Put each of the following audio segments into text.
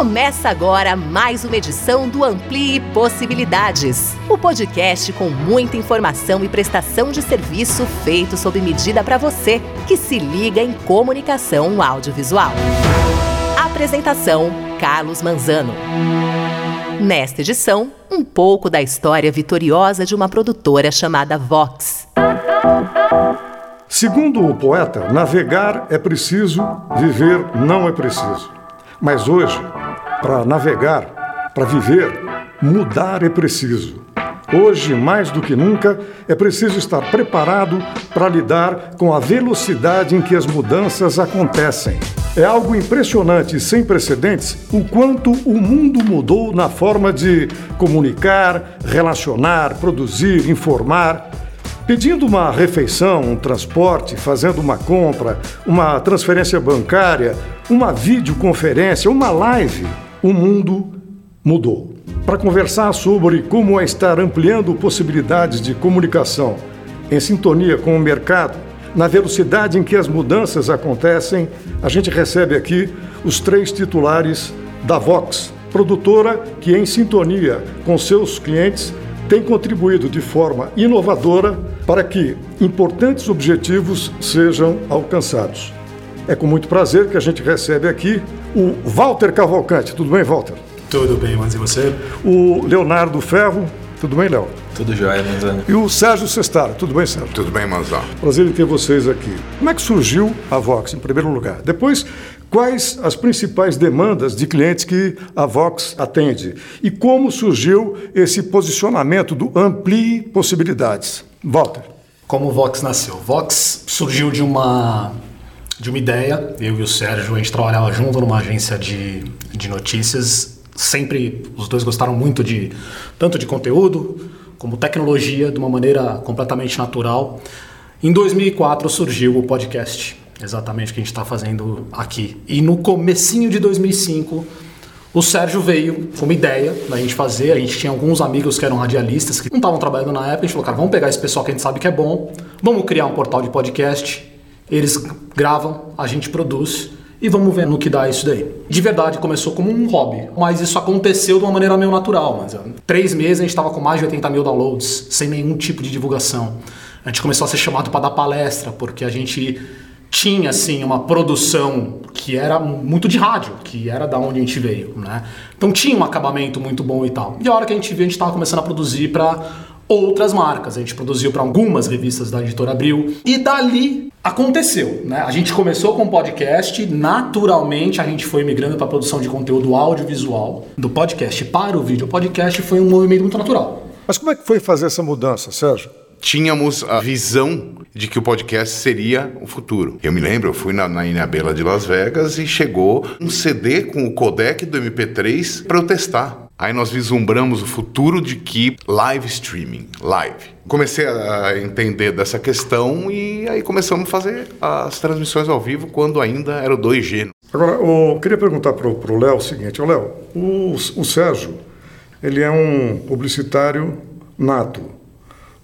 Começa agora mais uma edição do Amplie Possibilidades, o podcast com muita informação e prestação de serviço feito sob medida para você que se liga em comunicação audiovisual. Apresentação: Carlos Manzano. Nesta edição, um pouco da história vitoriosa de uma produtora chamada Vox. Segundo o poeta, navegar é preciso, viver não é preciso. Mas hoje, para navegar, para viver, mudar é preciso. Hoje, mais do que nunca, é preciso estar preparado para lidar com a velocidade em que as mudanças acontecem. É algo impressionante e sem precedentes o quanto o mundo mudou na forma de comunicar, relacionar, produzir, informar. Pedindo uma refeição, um transporte, fazendo uma compra, uma transferência bancária, uma videoconferência, uma live, o mundo mudou. Para conversar sobre como é estar ampliando possibilidades de comunicação em sintonia com o mercado, na velocidade em que as mudanças acontecem, a gente recebe aqui os três titulares da Vox, produtora que, em sintonia com seus clientes, tem contribuído de forma inovadora para que importantes objetivos sejam alcançados. É com muito prazer que a gente recebe aqui o Walter Cavalcante. Tudo bem, Walter? Tudo bem, mas e você? O Leonardo Ferro. Tudo bem, Léo? Tudo jóia, Manzano. E o Sérgio Sestaro. Tudo bem, Sérgio? Tudo bem, Manzano. Prazer em ter vocês aqui. Como é que surgiu a Vox, em primeiro lugar? Depois, quais as principais demandas de clientes que a Vox atende? E como surgiu esse posicionamento do Amplie Possibilidades? Walter. Como o Vox nasceu? Vox surgiu de uma de uma ideia. Eu e o Sérgio, a gente trabalhava junto numa agência de, de notícias. Sempre os dois gostaram muito de tanto de conteúdo como tecnologia de uma maneira completamente natural. Em 2004 surgiu o podcast, exatamente o que a gente está fazendo aqui. E no comecinho de 2005 o Sérgio veio com uma ideia da gente fazer. A gente tinha alguns amigos que eram radialistas que não estavam trabalhando na época. A gente falou, cara, vamos pegar esse pessoal que a gente sabe que é bom, vamos criar um portal de podcast. Eles gravam, a gente produz e vamos ver no que dá isso daí. De verdade, começou como um hobby, mas isso aconteceu de uma maneira meio natural. Mas três meses a gente estava com mais de 80 mil downloads, sem nenhum tipo de divulgação. A gente começou a ser chamado para dar palestra, porque a gente tinha assim uma produção que era muito de rádio, que era da onde a gente veio, né? Então tinha um acabamento muito bom e tal. E a hora que a gente viu, a gente estava começando a produzir para outras marcas. A gente produziu para algumas revistas da editora Abril e dali aconteceu, né? A gente começou com o podcast, naturalmente a gente foi migrando para a produção de conteúdo audiovisual, do podcast para o vídeo. O podcast foi um movimento muito natural. Mas como é que foi fazer essa mudança, Sérgio? tínhamos a visão de que o podcast seria o futuro. Eu me lembro, eu fui na, na Inabela de Las Vegas e chegou um CD com o codec do MP3 para eu testar. Aí nós vislumbramos o futuro de que live streaming, live. Comecei a entender dessa questão e aí começamos a fazer as transmissões ao vivo quando ainda era o 2G. Agora, eu queria perguntar para o Léo o seguinte: Léo, o, o Sérgio, ele é um publicitário nato.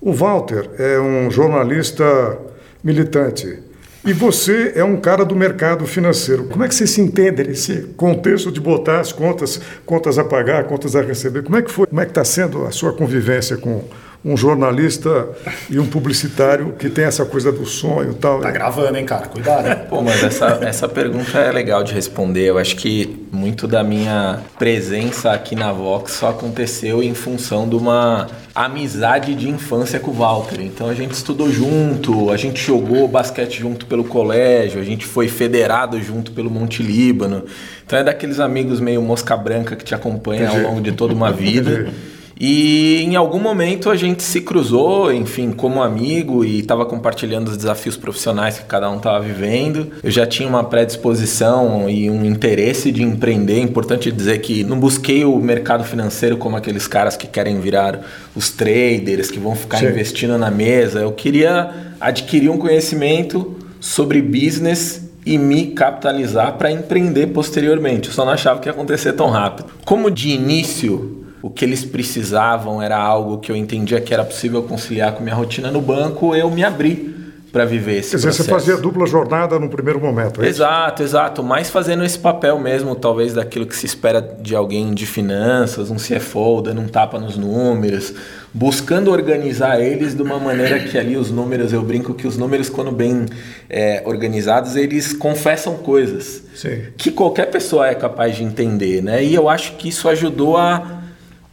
O Walter é um jornalista militante. E você é um cara do mercado financeiro. Como é que você se entende nesse contexto de botar as contas, contas a pagar, contas a receber? Como é que foi? Como é que está sendo a sua convivência com um jornalista e um publicitário que tem essa coisa do sonho e tal. Tá gravando, hein, cara? Cuidado. Pô, mas essa, essa pergunta é legal de responder. Eu acho que muito da minha presença aqui na Vox só aconteceu em função de uma amizade de infância com o Walter. Então a gente estudou junto, a gente jogou basquete junto pelo colégio, a gente foi federado junto pelo Monte Líbano. Então é daqueles amigos meio mosca branca que te acompanha ao longo de toda uma vida. E em algum momento a gente se cruzou, enfim, como amigo e estava compartilhando os desafios profissionais que cada um estava vivendo. Eu já tinha uma predisposição e um interesse de empreender. É importante dizer que não busquei o mercado financeiro como aqueles caras que querem virar os traders, que vão ficar Sim. investindo na mesa. Eu queria adquirir um conhecimento sobre business e me capitalizar para empreender posteriormente. Eu só não achava que ia acontecer tão rápido. Como de início o que eles precisavam era algo que eu entendia que era possível conciliar com minha rotina no banco, eu me abri para viver esse Quer dizer, processo. você fazia dupla jornada no primeiro momento, é? Exato, exato. Mais fazendo esse papel mesmo, talvez, daquilo que se espera de alguém de finanças, um CFO, dando um tapa nos números, buscando organizar eles de uma maneira que ali os números, eu brinco que os números, quando bem é, organizados, eles confessam coisas Sim. que qualquer pessoa é capaz de entender, né? E eu acho que isso ajudou a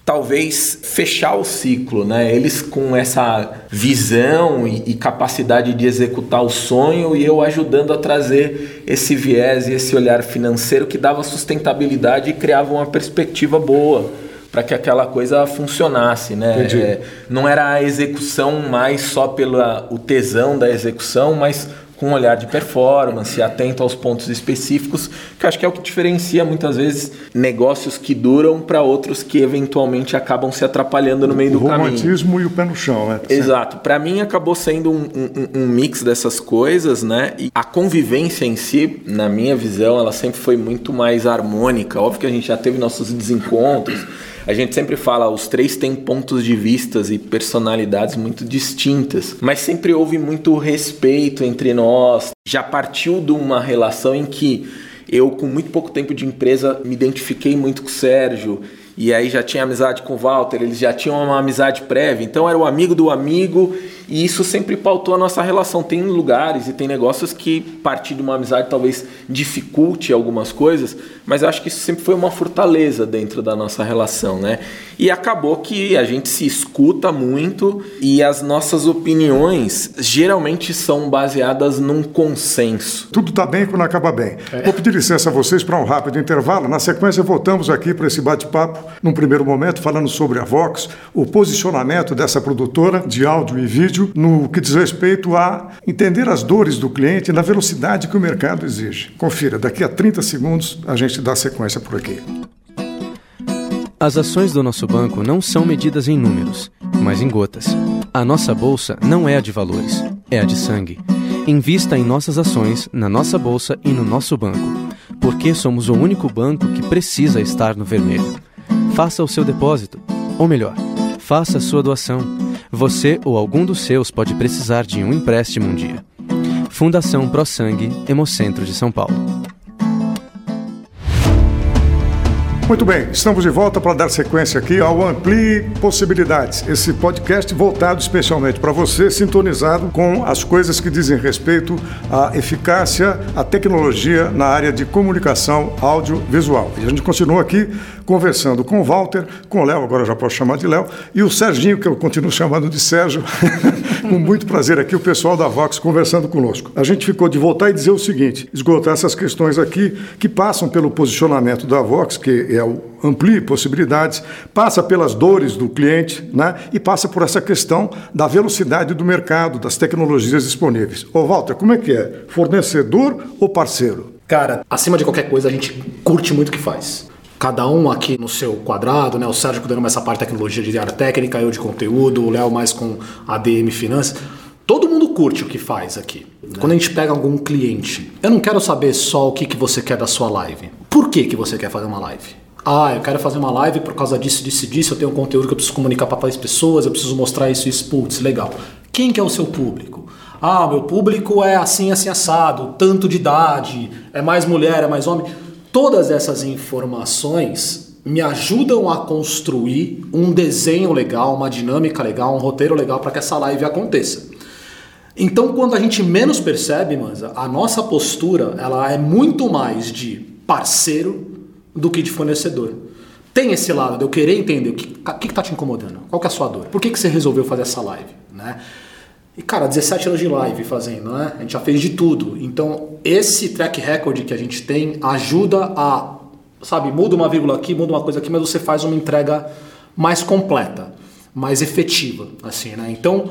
talvez fechar o ciclo, né? Eles com essa visão e, e, capacidade de executar o sonho e eu ajudando a trazer esse viés e esse olhar financeiro que dava sustentabilidade e criava uma perspectiva boa para que aquela coisa funcionasse, né? É, não era a execução mais só pelo o tesão da execução, mas com um olhar de performance, atento aos pontos específicos, que acho que é o que diferencia muitas vezes negócios que duram para outros que eventualmente acabam se atrapalhando no meio o do caminho. O romantismo e o pé no chão, né? Exato. Para mim acabou sendo um, um, um, mix dessas coisas, né? E a convivência em si, na minha visão, ela sempre foi muito mais harmônica. Óbvio que a gente já teve nossos desencontros. A gente sempre fala, os três têm pontos de vistas e personalidades muito distintas, mas sempre houve muito respeito entre nós. Já partiu de uma relação em que eu, com muito pouco tempo de empresa, me identifiquei muito com o Sérgio. E aí já tinha amizade com o Walter, eles já tinham uma amizade prévia, então era o amigo do amigo, e isso sempre pautou a nossa relação. Tem lugares e tem negócios que partir de uma amizade talvez dificulte algumas coisas, mas eu acho que isso sempre foi uma fortaleza dentro da nossa relação, né? E acabou que a gente se escuta muito e as nossas opiniões geralmente são baseadas num consenso. Tudo está bem quando acaba bem. É. Vou pedir licença a vocês para um rápido intervalo. Na sequência, voltamos aqui para esse bate-papo, num primeiro momento, falando sobre a Vox, o posicionamento dessa produtora de áudio e vídeo no que diz respeito a entender as dores do cliente na velocidade que o mercado exige. Confira, daqui a 30 segundos a gente dá sequência por aqui. As ações do nosso banco não são medidas em números, mas em gotas. A nossa bolsa não é a de valores, é a de sangue. Invista em nossas ações, na nossa bolsa e no nosso banco, porque somos o único banco que precisa estar no vermelho. Faça o seu depósito, ou melhor, faça a sua doação. Você ou algum dos seus pode precisar de um empréstimo um dia. Fundação Pro Sangue, Hemocentro de São Paulo. Muito bem, estamos de volta para dar sequência aqui ao Amplie Possibilidades, esse podcast voltado especialmente para você, sintonizado com as coisas que dizem respeito à eficácia, à tecnologia na área de comunicação audiovisual. E a gente continua aqui conversando com o Walter, com o Léo, agora já posso chamar de Léo, e o Serginho, que eu continuo chamando de Sérgio, com muito prazer aqui, o pessoal da Vox conversando conosco. A gente ficou de voltar e dizer o seguinte, esgotar essas questões aqui que passam pelo posicionamento da Vox, que é o amplie possibilidades, passa pelas dores do cliente, né? E passa por essa questão da velocidade do mercado, das tecnologias disponíveis. Ô Walter, como é que é? Fornecedor ou parceiro? Cara, acima de qualquer coisa, a gente curte muito o que faz. Cada um aqui no seu quadrado, né? O Sérgio cuidando mais essa parte de tecnologia de área técnica, eu de conteúdo, o Léo mais com ADM Finanças. Todo mundo curte o que faz aqui. Né? Quando a gente pega algum cliente, eu não quero saber só o que, que você quer da sua live. Por que, que você quer fazer uma live? Ah, eu quero fazer uma live por causa disso, disso, disso. Eu tenho um conteúdo que eu preciso comunicar para mais pessoas, eu preciso mostrar isso, isso. Putz, legal. Quem que é o seu público? Ah, meu público é assim, assim, assado, tanto de idade, é mais mulher, é mais homem. Todas essas informações me ajudam a construir um desenho legal, uma dinâmica legal, um roteiro legal para que essa live aconteça. Então, quando a gente menos percebe, Manza, a nossa postura ela é muito mais de parceiro do que de fornecedor. Tem esse lado de eu querer entender o que está te incomodando, qual que é a sua dor, por que, que você resolveu fazer essa live, né? E cara, 17 anos de live fazendo, né? A gente já fez de tudo. Então, esse track record que a gente tem ajuda a, sabe, muda uma vírgula aqui, muda uma coisa aqui, mas você faz uma entrega mais completa, mais efetiva, assim, né? Então,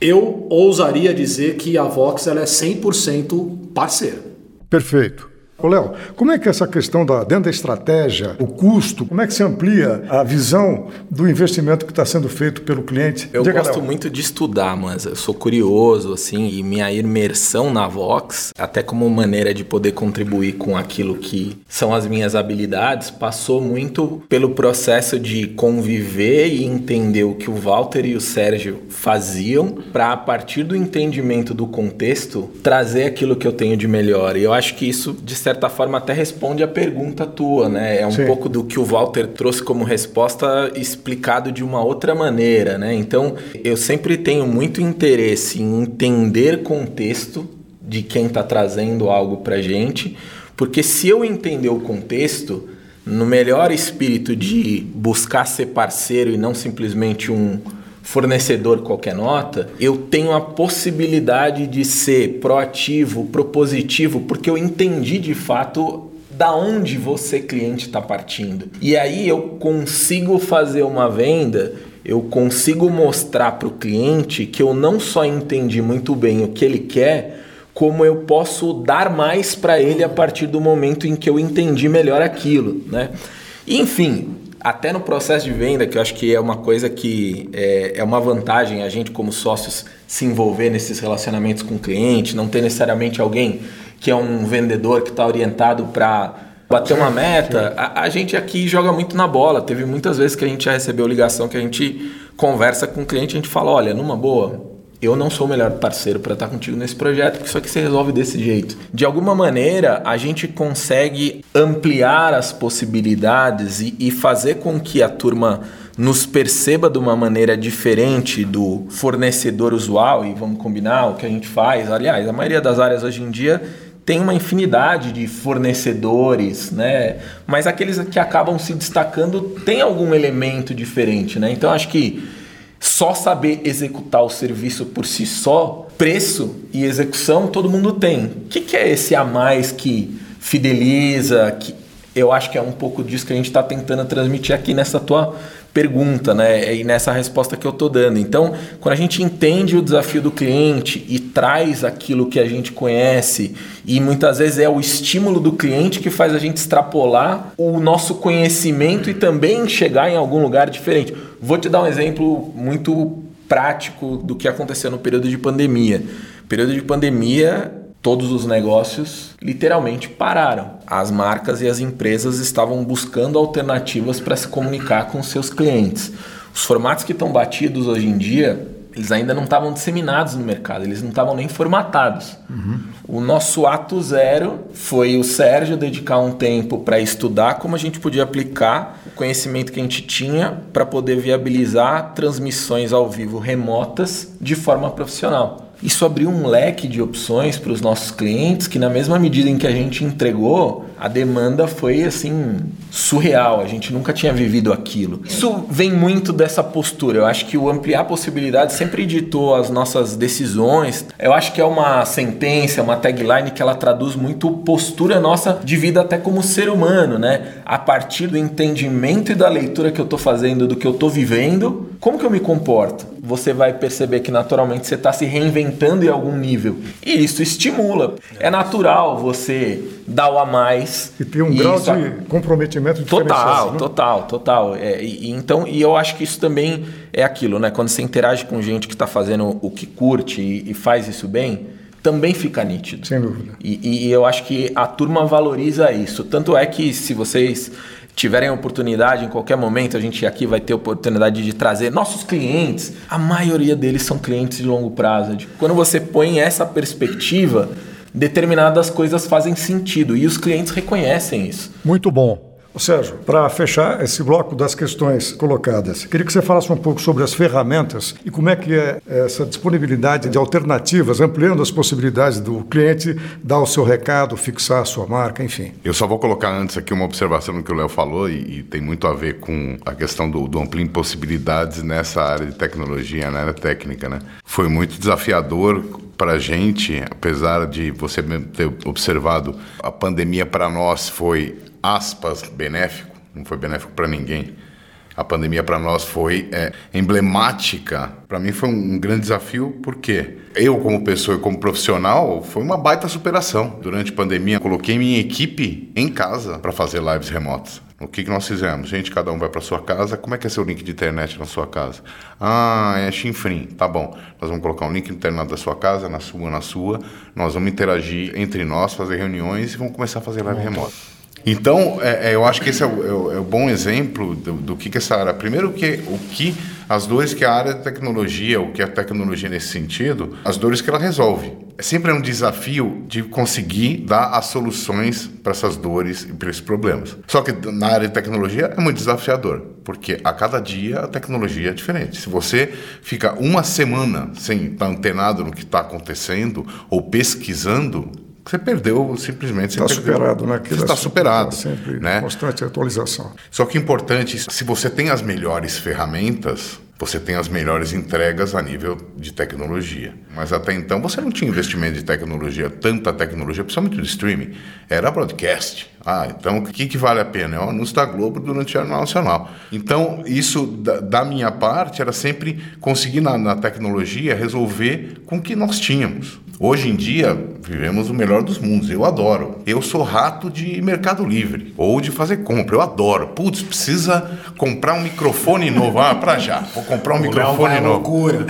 eu ousaria dizer que a Vox ela é 100% parceira. Perfeito. Ô, Léo, como é que essa questão da, dentro da estratégia, o custo, como é que se amplia a visão do investimento que está sendo feito pelo cliente? Eu Diga, gosto Léo. muito de estudar, mas eu sou curioso, assim, e minha imersão na Vox, até como maneira de poder contribuir com aquilo que são as minhas habilidades, passou muito pelo processo de conviver e entender o que o Walter e o Sérgio faziam, para a partir do entendimento do contexto, trazer aquilo que eu tenho de melhor. E eu acho que isso, de certa forma, até responde a pergunta tua, né? É um Sim. pouco do que o Walter trouxe como resposta explicado de uma outra maneira, né? Então, eu sempre tenho muito interesse em entender contexto de quem está trazendo algo para gente, porque se eu entender o contexto, no melhor espírito de buscar ser parceiro e não simplesmente um fornecedor qualquer nota, eu tenho a possibilidade de ser proativo, propositivo, porque eu entendi de fato da onde você cliente está partindo. E aí eu consigo fazer uma venda, eu consigo mostrar para o cliente que eu não só entendi muito bem o que ele quer, como eu posso dar mais para ele a partir do momento em que eu entendi melhor aquilo, né? Enfim, até no processo de venda, que eu acho que é uma coisa que é, é uma vantagem a gente, como sócios, se envolver nesses relacionamentos com o cliente, não ter necessariamente alguém que é um vendedor que está orientado para bater uma meta. A, a, gente aqui joga muito na bola. Teve muitas vezes que a gente já recebeu ligação que a gente conversa com o cliente e a gente fala: olha, numa boa, eu não sou o melhor parceiro para estar contigo nesse projeto, porque isso aqui você resolve desse jeito. De alguma maneira, a gente consegue ampliar as possibilidades e, e fazer com que a turma nos perceba de uma maneira diferente do fornecedor usual, e vamos combinar o que a gente faz. Aliás, a maioria das áreas hoje em dia tem uma infinidade de fornecedores, né? Mas aqueles que acabam se destacando têm algum elemento diferente, né? Então acho que só saber executar o serviço por si só, preço e execução todo mundo tem. O que, que é esse a mais que fideliza? Que eu acho que é um pouco disso que a gente está tentando transmitir aqui nessa tua pergunta, né? E nessa resposta que eu estou dando. Então, quando a gente entende o desafio do cliente e traz aquilo que a gente conhece, e muitas vezes é o estímulo do cliente que faz a gente extrapolar o nosso conhecimento e também chegar em algum lugar diferente. Vou te dar um exemplo muito prático do que aconteceu no período de pandemia. Período de pandemia, todos os negócios literalmente pararam. As marcas e as empresas estavam buscando alternativas para se comunicar com seus clientes. Os formatos que estão batidos hoje em dia, eles ainda não estavam disseminados no mercado, eles não estavam nem formatados. Uhum. O nosso ato zero foi o Sérgio dedicar um tempo para estudar como a gente podia aplicar o conhecimento que a gente tinha para poder viabilizar transmissões ao vivo remotas de forma profissional. Isso abriu um leque de opções para os nossos clientes que, na mesma medida em que a gente entregou, a demanda foi assim surreal. A gente nunca tinha vivido aquilo. Isso vem muito dessa postura. Eu acho que o ampliar possibilidades sempre ditou as nossas decisões. Eu acho que é uma sentença, uma tagline que ela traduz muito postura nossa de vida até como ser humano, né? A partir do entendimento e da leitura que eu estou fazendo do que eu estou vivendo, como que eu me comporto? Você vai perceber que naturalmente você está se reinventando em algum nível. E isso estimula. É natural você dar o a mais. E tem um e grau isso... de comprometimento Total, né? total, total. É, e, então, e eu acho que isso também é aquilo, né? Quando você interage com gente que está fazendo o que curte e, e faz isso bem, também fica nítido. Sem dúvida. E, e, eu acho que a turma valoriza isso. Tanto é que se vocês tiverem oportunidade em qualquer momento, a gente aqui vai ter oportunidade de trazer nossos clientes. A maioria deles são clientes de longo prazo. Quando você põe essa perspectiva, determinadas coisas fazem sentido e os clientes reconhecem isso. Muito bom. Sérgio, para fechar esse bloco das questões colocadas, queria que você falasse um pouco sobre as ferramentas e como é que é essa disponibilidade de alternativas, ampliando as possibilidades do cliente dar o seu recado, fixar a sua marca, enfim. Eu só vou colocar antes aqui uma observação no que o Léo falou e, e, tem muito a ver com a questão do, do amplio em possibilidades nessa área de tecnologia, na área técnica, né? Foi muito desafiador para a gente, apesar de você ter observado, a pandemia para nós foi aspas, benéfico, não foi benéfico para ninguém. A pandemia para nós foi é, emblemática. Para mim foi um grande desafio, porque eu, como pessoa e como profissional, foi uma baita superação. Durante a pandemia, coloquei minha equipe em casa para fazer lives remotas. O que, que nós fizemos? Gente, cada um vai para sua casa. Como é que é seu link de internet na sua casa? Ah, é chinfrim. Tá bom. Nós vamos colocar um link de internet da sua casa, na sua, na sua. Nós vamos interagir entre nós, fazer reuniões e vamos começar a fazer live remota. Então, é, é, eu acho que esse é o, é o, é o bom exemplo do, do, que, que essa área. Primeiro, que, o que as dores que a área de tecnologia, o que a tecnologia nesse sentido, as dores que ela resolve. É sempre um desafio de conseguir dar as soluções para essas dores e para esses problemas. Só que na área de tecnologia é muito desafiador, porque a cada dia a tecnologia é diferente. Se você fica uma semana sem estar antenado no que está acontecendo ou pesquisando, você perdeu simplesmente. Está superado, né? Você está superado. Tá sempre né? constante atualização. Só que importante, se você tem as melhores ferramentas, você tem as melhores entregas a nível de tecnologia. Mas até então você não tinha investimento de tecnologia, tanta tecnologia, principalmente de streaming. Era broadcast. Ah, então o que, que vale a pena? É o anúncio da Globo durante o Jornal Nacional. Então, isso da, da, minha parte era sempre conseguir na, na tecnologia resolver com o que nós tínhamos. Hoje em dia, vivemos o melhor dos mundos. Eu adoro. Eu sou rato de Mercado Livre ou de fazer compra. Eu adoro. Putz, precisa comprar um microfone novo. Ah, pra já. Vou comprar um microfone novo. loucura.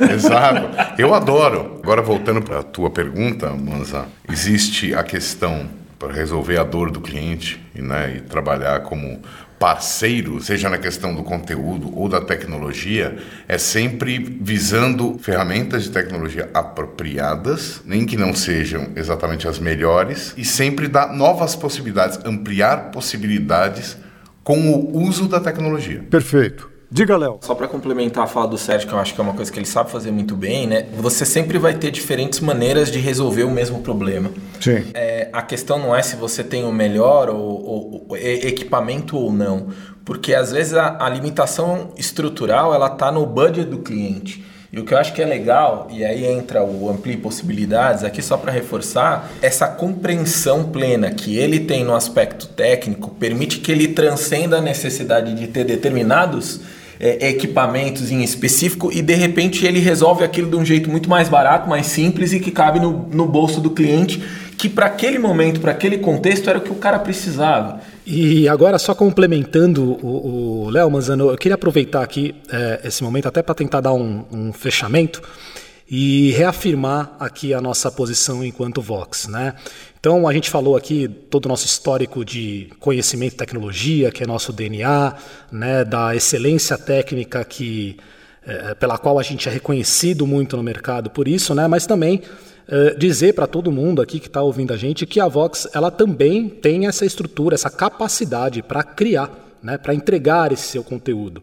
É. Exato. Eu adoro. Agora, voltando para a tua pergunta, Manza, existe a questão para resolver a dor do cliente né, e trabalhar como parceiro, seja na questão do conteúdo ou da tecnologia, é sempre visando ferramentas de tecnologia apropriadas, nem que não sejam exatamente as melhores, e sempre dar novas possibilidades, ampliar possibilidades com o uso da tecnologia. Perfeito. Diga, Léo. Só para complementar a fala do Sérgio, que eu acho que é uma coisa que ele sabe fazer muito bem, né? Você sempre vai ter diferentes maneiras de resolver o mesmo problema. Sim. É, a questão não é se você tem o melhor ou, ou, ou equipamento ou não, porque às vezes a, a limitação estrutural ela está no budget do cliente. E o que eu acho que é legal, e aí entra o Amplie Possibilidades, aqui só para reforçar, essa compreensão plena que ele tem no aspecto técnico permite que ele transcenda a necessidade de ter determinados é, equipamentos em específico e de repente ele resolve aquilo de um jeito muito mais barato, mais simples e que cabe no, no bolso do cliente, que para aquele momento, para aquele contexto era o que o cara precisava. E agora, só complementando o Léo Manzano, eu queria aproveitar aqui é, esse momento até para tentar dar um, um, fechamento e reafirmar aqui a nossa posição enquanto Vox. Né? Então, a gente falou aqui todo o nosso histórico de conhecimento e tecnologia, que é nosso DNA, né, da excelência técnica que, é, pela qual a gente é reconhecido muito no mercado por isso, né, mas também eh, dizer para todo mundo aqui que está ouvindo a gente que a Vox ela também tem essa estrutura, essa capacidade para criar, né, para entregar esse seu conteúdo.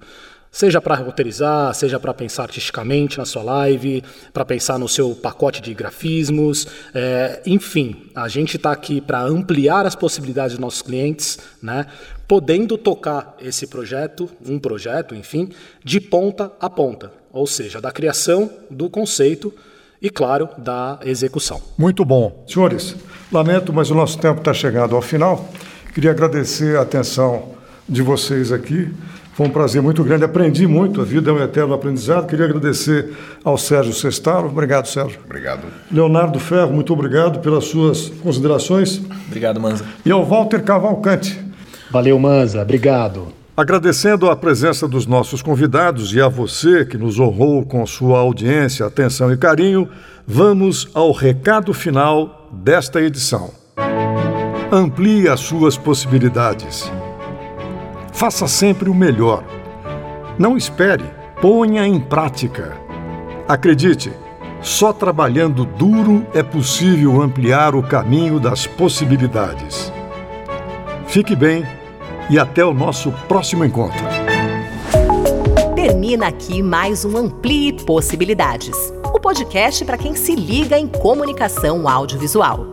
Seja para roteirizar, seja para pensar artisticamente na sua live, para pensar no seu pacote de grafismos, é, enfim, a gente está aqui para ampliar as possibilidades dos nossos clientes, né, podendo tocar esse projeto, um projeto, enfim, de ponta a ponta, ou seja, da criação do conceito e, claro, da execução. Muito bom. Senhores, lamento, mas o nosso tempo está chegando ao final. Queria agradecer a atenção de vocês aqui. Foi um prazer muito grande, aprendi muito, a vida é um eterno aprendizado. Queria agradecer ao Sérgio Sestaro. Obrigado, Sérgio. Obrigado. Leonardo Ferro, muito obrigado pelas suas considerações. Obrigado, Manza. E ao Walter Cavalcante. Valeu, Manza. Obrigado. Agradecendo a presença dos nossos convidados e a você que nos honrou com sua audiência, atenção e carinho, vamos ao recado final desta edição. Amplie as suas possibilidades. Faça sempre o melhor. Não espere, ponha em prática. Acredite, só trabalhando duro é possível ampliar o caminho das possibilidades. Fique bem e até o nosso próximo encontro. Termina aqui mais um Amplie Possibilidades o podcast para quem se liga em comunicação audiovisual.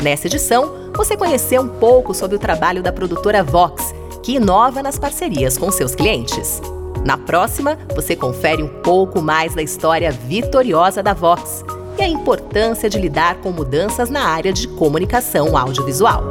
Nessa edição, você conheceu um pouco sobre o trabalho da produtora Vox, que inova nas parcerias com seus clientes. Na próxima, você confere um pouco mais da história vitoriosa da Vox e a importância de lidar com mudanças na área de comunicação audiovisual.